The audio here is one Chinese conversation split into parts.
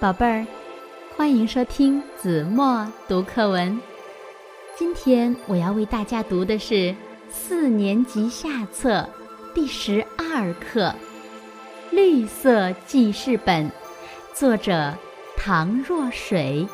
宝贝儿，欢迎收听子墨读课文。今天我要为大家读的是四年级下册第十二课《绿色记事本》，作者唐若水。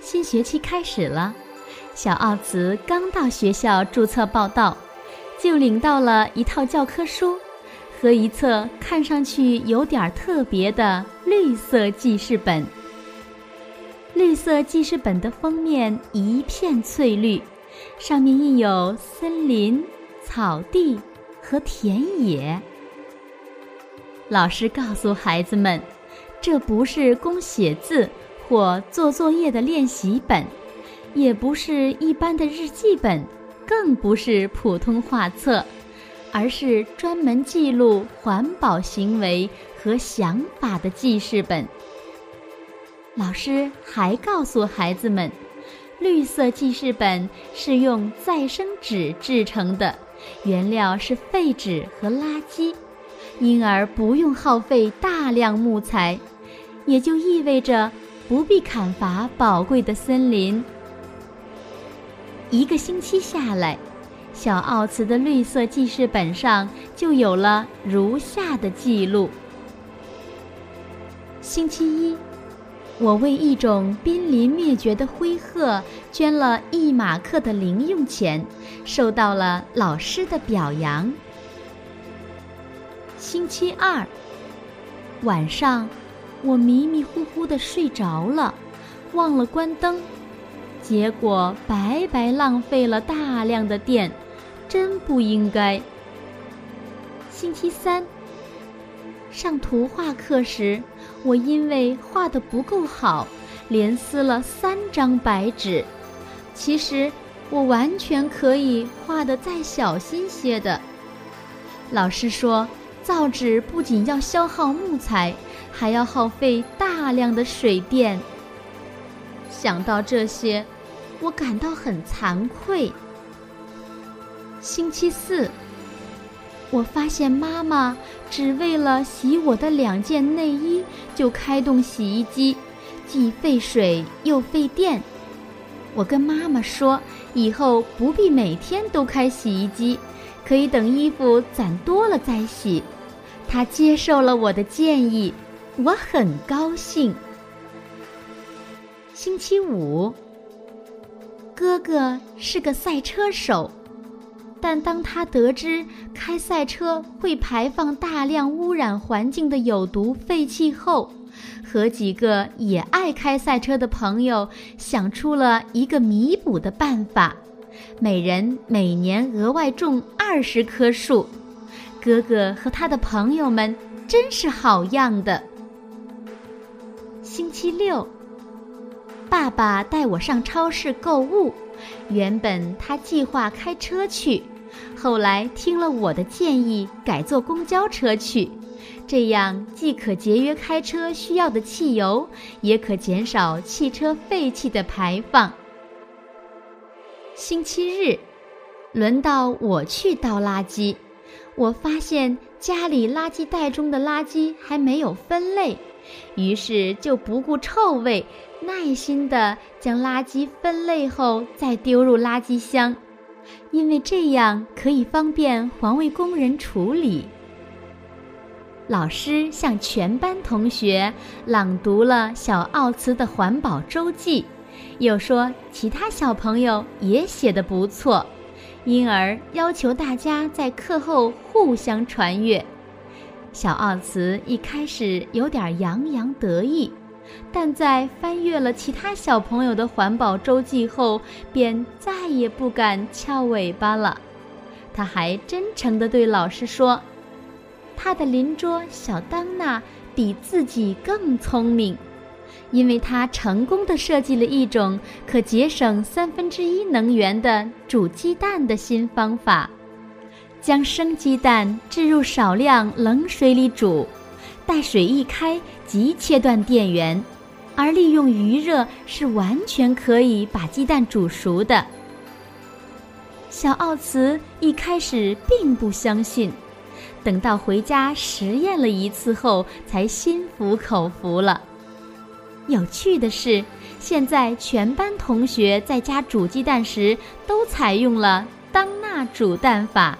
新学期开始了，小奥茨刚到学校注册报到，就领到了一套教科书。和一册看上去有点特别的绿色记事本。绿色记事本的封面一片翠绿，上面印有森林、草地和田野。老师告诉孩子们，这不是供写字或做作业的练习本，也不是一般的日记本，更不是普通画册。而是专门记录环保行为和想法的记事本。老师还告诉孩子们，绿色记事本是用再生纸制成的，原料是废纸和垃圾，因而不用耗费大量木材，也就意味着不必砍伐宝贵的森林。一个星期下来。小奥茨的绿色记事本上就有了如下的记录：星期一，我为一种濒临灭绝的灰鹤捐了一马克的零用钱，受到了老师的表扬。星期二，晚上，我迷迷糊糊的睡着了，忘了关灯，结果白白浪费了大量的电。真不应该。星期三上图画课时，我因为画的不够好，连撕了三张白纸。其实我完全可以画的再小心些的。老师说，造纸不仅要消耗木材，还要耗费大量的水电。想到这些，我感到很惭愧。星期四，我发现妈妈只为了洗我的两件内衣就开动洗衣机，既费水又费电。我跟妈妈说，以后不必每天都开洗衣机，可以等衣服攒多了再洗。她接受了我的建议，我很高兴。星期五，哥哥是个赛车手。但当他得知开赛车会排放大量污染环境的有毒废气后，和几个也爱开赛车的朋友想出了一个弥补的办法：每人每年额外种二十棵树。哥哥和他的朋友们真是好样的。星期六，爸爸带我上超市购物，原本他计划开车去。后来听了我的建议，改坐公交车去，这样既可节约开车需要的汽油，也可减少汽车废气的排放。星期日，轮到我去倒垃圾，我发现家里垃圾袋中的垃圾还没有分类，于是就不顾臭味，耐心地将垃圾分类后再丢入垃圾箱。因为这样可以方便环卫工人处理。老师向全班同学朗读了小奥茨的环保周记，又说其他小朋友也写得不错，因而要求大家在课后互相传阅。小奥茨一开始有点洋洋得意。但在翻阅了其他小朋友的环保周记后，便再也不敢翘尾巴了。他还真诚地对老师说：“他的邻桌小当娜比自己更聪明，因为他成功地设计了一种可节省三分之一能源的煮鸡蛋的新方法。将生鸡蛋置入少量冷水里煮，待水一开即切断电源。”而利用余热是完全可以把鸡蛋煮熟的。小奥茨一开始并不相信，等到回家实验了一次后，才心服口服了。有趣的是，现在全班同学在家煮鸡蛋时都采用了当纳煮蛋法，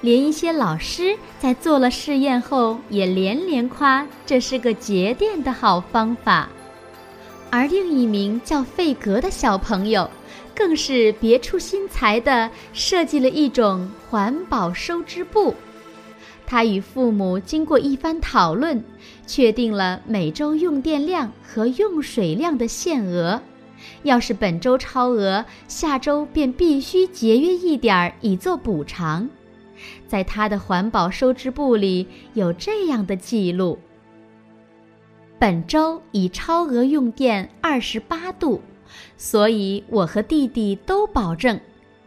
连一些老师在做了试验后也连连夸这是个节电的好方法。而另一名叫费格的小朋友，更是别出心裁地设计了一种环保收支簿。他与父母经过一番讨论，确定了每周用电量和用水量的限额。要是本周超额，下周便必须节约一点儿以作补偿。在他的环保收支簿里有这样的记录。本周已超额用电二十八度，所以我和弟弟都保证，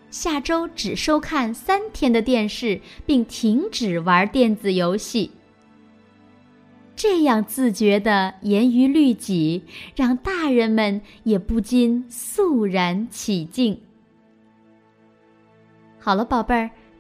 下周只收看三天的电视，并停止玩电子游戏。这样自觉的严于律己，让大人们也不禁肃然起敬。好了，宝贝儿，